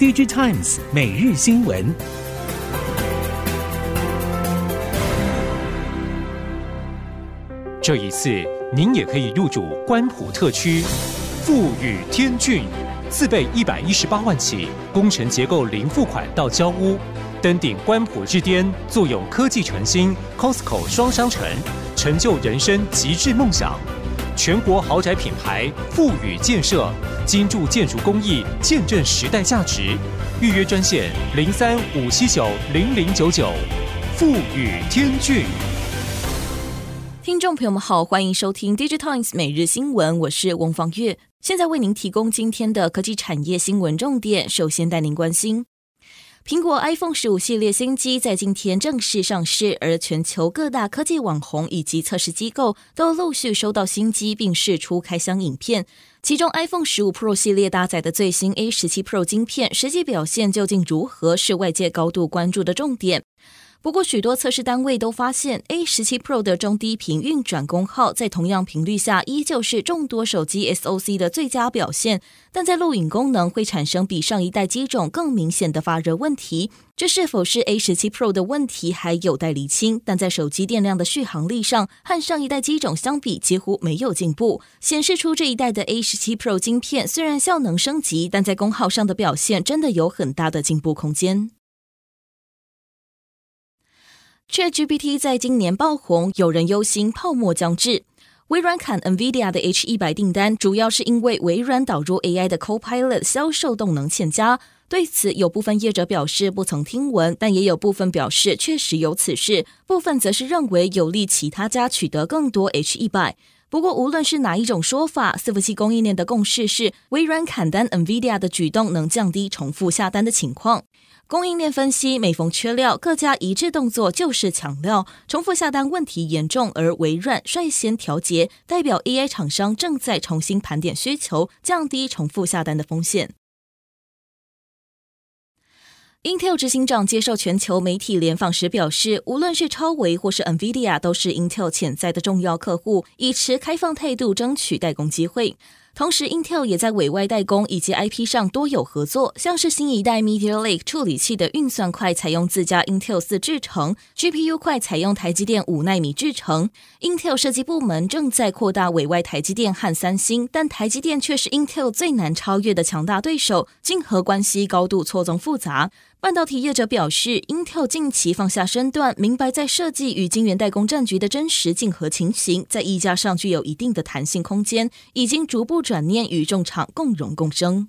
DigiTimes 每日新闻。这一次，您也可以入主关埔特区，富宇天骏，自备一百一十八万起，工程结构零付款到交屋，登顶关埔之巅，坐拥科技城新 Costco 双商城，成就人生极致梦想。全国豪宅品牌富宇建设，金铸建筑工艺，见证时代价值。预约专线零三五七九零零九九，富宇天峻。听众朋友们好，欢迎收听《DigiTimes 每日新闻》，我是翁方月，现在为您提供今天的科技产业新闻重点。首先带您关心。苹果 iPhone 十五系列新机在今天正式上市，而全球各大科技网红以及测试机构都陆续收到新机，并试出开箱影片。其中，iPhone 十五 Pro 系列搭载的最新 A 十七 Pro 晶片，实际表现究竟如何，是外界高度关注的重点。不过，许多测试单位都发现，A 十七 Pro 的中低频运转功耗在同样频率下依旧是众多手机 SoC 的最佳表现，但在录影功能会产生比上一代机种更明显的发热问题。这是否是 A 十七 Pro 的问题还有待厘清，但在手机电量的续航力上和上一代机种相比几乎没有进步，显示出这一代的 A 十七 Pro 晶片虽然效能升级，但在功耗上的表现真的有很大的进步空间。ChatGPT 在今年爆红，有人忧心泡沫将至。微软砍 NVIDIA 的 H 一百订单，主要是因为微软导入 AI 的 Copilot 销售动能欠佳。对此，有部分业者表示不曾听闻，但也有部分表示确实有此事。部分则是认为有利其他家取得更多 H 一百。不过，无论是哪一种说法，伺服器供应链的共识是，微软砍单 NVIDIA 的举动能降低重复下单的情况。供应链分析，每逢缺料，各家一致动作就是抢料，重复下单问题严重，而微软率先调节，代表 AI 厂商正在重新盘点需求，降低重复下单的风险。Intel 执行长接受全球媒体联访时表示，无论是超微或是 NVIDIA，都是 Intel 潜在的重要客户，以持开放态度争取代工机会。同时，Intel 也在委外代工以及 IP 上多有合作，像是新一代 Meteor Lake 处理器的运算块采用自家 Intel 四制程，GPU 块采用台积电五纳米制程。Intel 设计部门正在扩大委外台积电和三星，但台积电却是 Intel 最难超越的强大对手，竞合关系高度错综复杂。半导体业者表示，Intel 近期放下身段，明白在设计与晶圆代工战局的真实竞合情形，在溢价上具有一定的弹性空间，已经逐步转念与众厂共荣共生。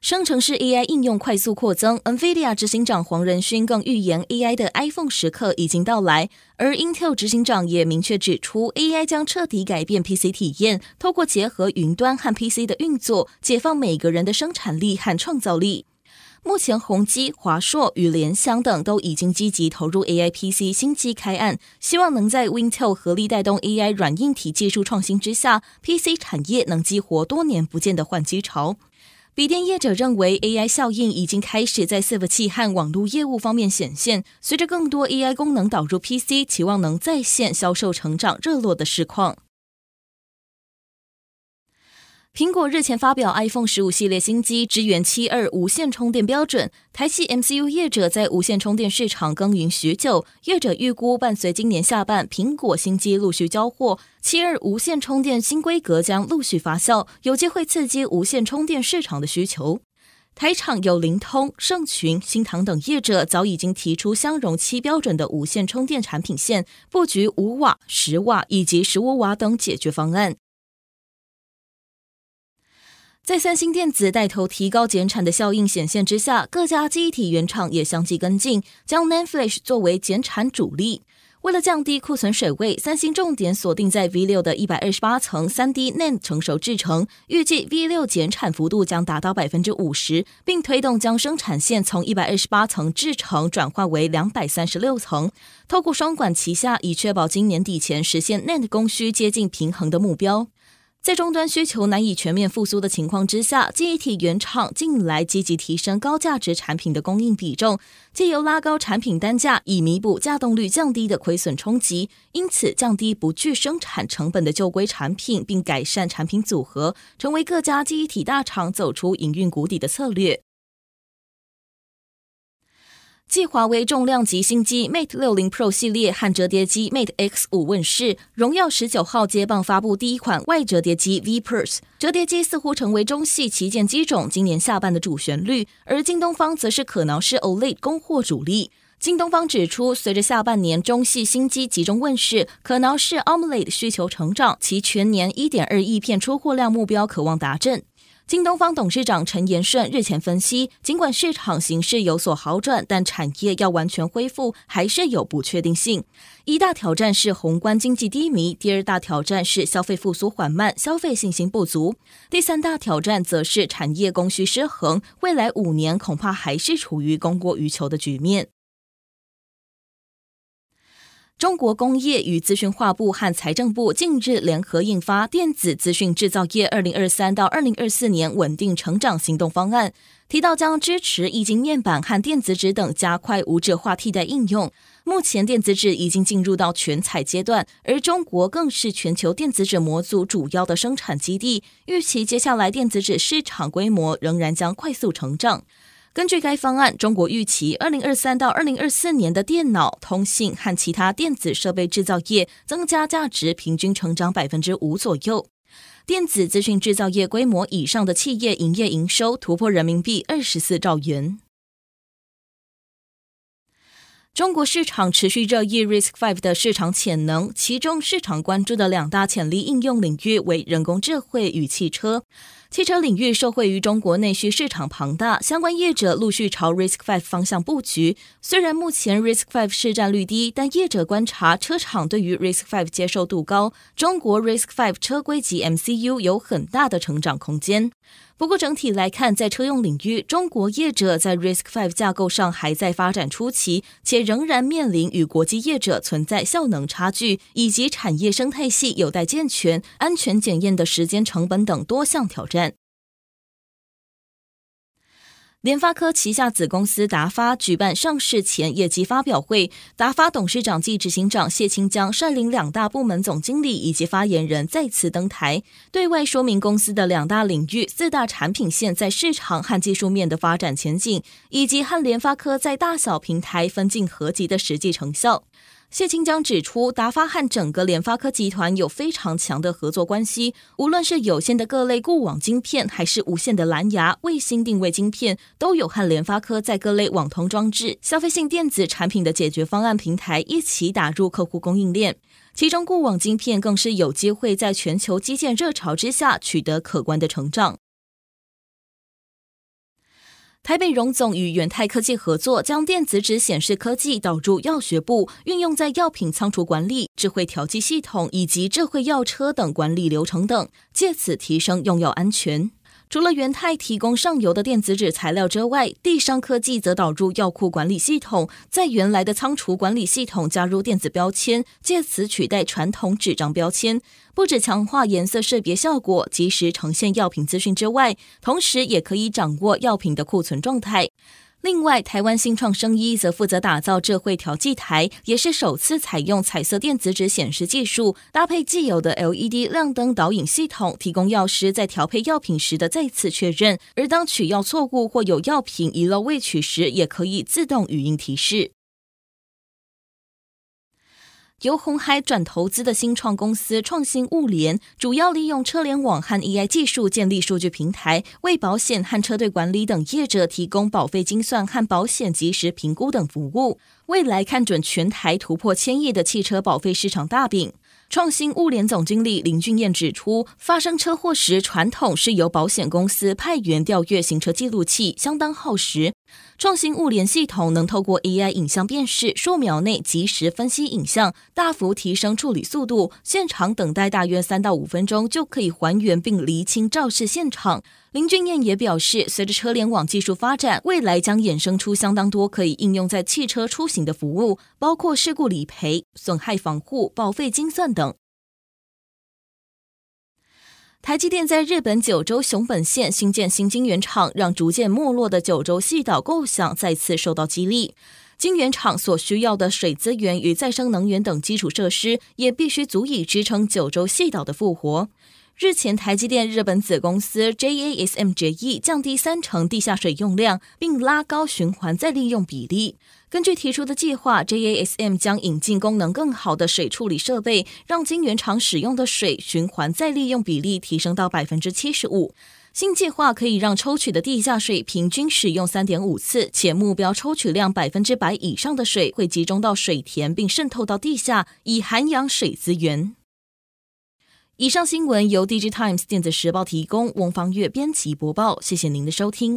生成式 AI 应用快速扩增，NVIDIA 执行长黄仁勋更预言 AI 的 iPhone 时刻已经到来。而 Intel 执行长也明确指出，AI 将彻底改变 PC 体验，透过结合云端和 PC 的运作，解放每个人的生产力和创造力。目前，宏基、华硕与联想等都已经积极投入 AI PC 新机开案，希望能在 Intel 合力带动 AI 软硬体技术创新之下，PC 产业能激活多年不见的换机潮。笔电业者认为，AI 效应已经开始在伺服器和网络业务方面显现。随着更多 AI 功能导入 PC，期望能再现销售成长热络的实况。苹果日前发表 iPhone 十五系列新机，支援七二无线充电标准。台系 MCU 业者在无线充电市场耕耘许久，业者预估伴随今年下半苹果新机陆续交货，七二无线充电新规格将陆续发酵，有机会刺激无线充电市场的需求。台厂有灵通、盛群、新唐等业者早已经提出相容七标准的无线充电产品线，布局五瓦、十瓦以及十五瓦等解决方案。在三星电子带头提高减产的效应显现之下，各家记忆体原厂也相继跟进，将 NAND Flash 作为减产主力。为了降低库存水位，三星重点锁定在 V 六的一百二十八层三 D NAND 成熟制程，预计 V 六减产幅度将达到百分之五十，并推动将生产线从一百二十八层制程转换为两百三十六层，透过双管齐下，以确保今年底前实现 NAND 供需接近平衡的目标。在终端需求难以全面复苏的情况之下，记忆体原厂近来积极提升高价值产品的供应比重，借由拉高产品单价，以弥补价动率降低的亏损冲击，因此降低不具生产成本的旧规产品，并改善产品组合，成为各家记忆体大厂走出营运谷底的策略。继华为重量级新机 Mate 60 Pro 系列和折叠机 Mate X 5问世，荣耀十九号接棒发布第一款外折叠机 V Purse 折叠机似乎成为中系旗舰机种今年下半的主旋律，而京东方则是可挠式 OLED 供货主力。京东方指出，随着下半年中系新机集中问世，可挠式 AMOLED 需求成长，其全年一点二亿片出货量目标可望达阵。京东方董事长陈延顺日前分析，尽管市场形势有所好转，但产业要完全恢复还是有不确定性。一大挑战是宏观经济低迷，第二大挑战是消费复苏缓慢、消费信心不足，第三大挑战则是产业供需失衡，未来五年恐怕还是处于供过于求的局面。中国工业与资讯化部和财政部近日联合印发《电子资讯制造业二零二三到二零二四年稳定成长行动方案》，提到将支持液晶面板和电子纸等加快无纸化替代应用。目前电子纸已经进入到全采阶段，而中国更是全球电子纸模组主要的生产基地，预期接下来电子纸市场规模仍然将快速成长。根据该方案，中国预期二零二三到二零二四年的电脑、通信和其他电子设备制造业增加价值平均成长百分之五左右。电子资讯制造业规模以上的企业营业营收突破人民币二十四兆元。中国市场持续热议 Risk Five 的市场潜能，其中市场关注的两大潜力应用领域为人工智慧与汽车。汽车领域受惠于中国内需市场庞大，相关业者陆续朝 Risk Five 方向布局。虽然目前 Risk Five 市占率低，但业者观察车厂对于 Risk Five 接受度高，中国 Risk Five 车规级 MCU 有很大的成长空间。不过整体来看，在车用领域，中国业者在 Risk Five 架构上还在发展初期，且仍然面临与国际业者存在效能差距，以及产业生态系有待健全、安全检验的时间成本等多项挑战。联发科旗下子公司达发举办上市前业绩发表会，达发董事长暨执行长谢清江率领两大部门总经理以及发言人再次登台，对外说明公司的两大领域、四大产品线在市场和技术面的发展前景，以及和联发科在大小平台分进合集的实际成效。谢清江指出，达发和整个联发科集团有非常强的合作关系，无论是有线的各类固网晶片，还是无线的蓝牙、卫星定位晶片，都有和联发科在各类网通装置、消费性电子产品的解决方案平台一起打入客户供应链。其中，固网晶片更是有机会在全球基建热潮之下取得可观的成长。台北荣总与元泰科技合作，将电子纸显示科技导入药学部，运用在药品仓储管理、智慧调剂系统以及智慧药车等管理流程等，借此提升用药安全。除了元泰提供上游的电子纸材料之外，地商科技则导入药库管理系统，在原来的仓储管理系统加入电子标签，借此取代传统纸张标签，不止强化颜色识别效果，及时呈现药品资讯之外，同时也可以掌握药品的库存状态。另外，台湾新创生医则负责打造智慧调剂台，也是首次采用彩色电子纸显示技术，搭配既有的 LED 亮灯导引系统，提供药师在调配药品时的再次确认。而当取药错误或有药品遗漏未取时，也可以自动语音提示。由鸿海转投资的新创公司创新物联，主要利用车联网和 AI 技术建立数据平台，为保险和车队管理等业者提供保费精算和保险即时评估等服务。未来看准全台突破千亿的汽车保费市场大饼。创新物联总经理林俊彦指出，发生车祸时，传统是由保险公司派员调阅行车记录器，相当耗时。创新物联系统能透过 AI 影像辨识，数秒内及时分析影像，大幅提升处理速度，现场等待大约三到五分钟就可以还原并厘清肇事现场。林俊彦也表示，随着车联网技术发展，未来将衍生出相当多可以应用在汽车出行的服务，包括事故理赔、损害防护、保费精算等。台积电在日本九州熊本县新建新晶圆厂，让逐渐没落的九州细岛构想再次受到激励。晶圆厂所需要的水资源与再生能源等基础设施，也必须足以支撑九州细岛的复活。日前，台积电日本子公司 JASM 决议降低三成地下水用量，并拉高循环再利用比例。根据提出的计划，JASM 将引进功能更好的水处理设备，让晶圆厂使用的水循环再利用比例提升到百分之七十五。新计划可以让抽取的地下水平均使用三点五次，且目标抽取量百分之百以上的水会集中到水田，并渗透到地下，以涵养水资源。以上新闻由《DigiTimes 电子时报》提供，翁方月编辑播报。谢谢您的收听。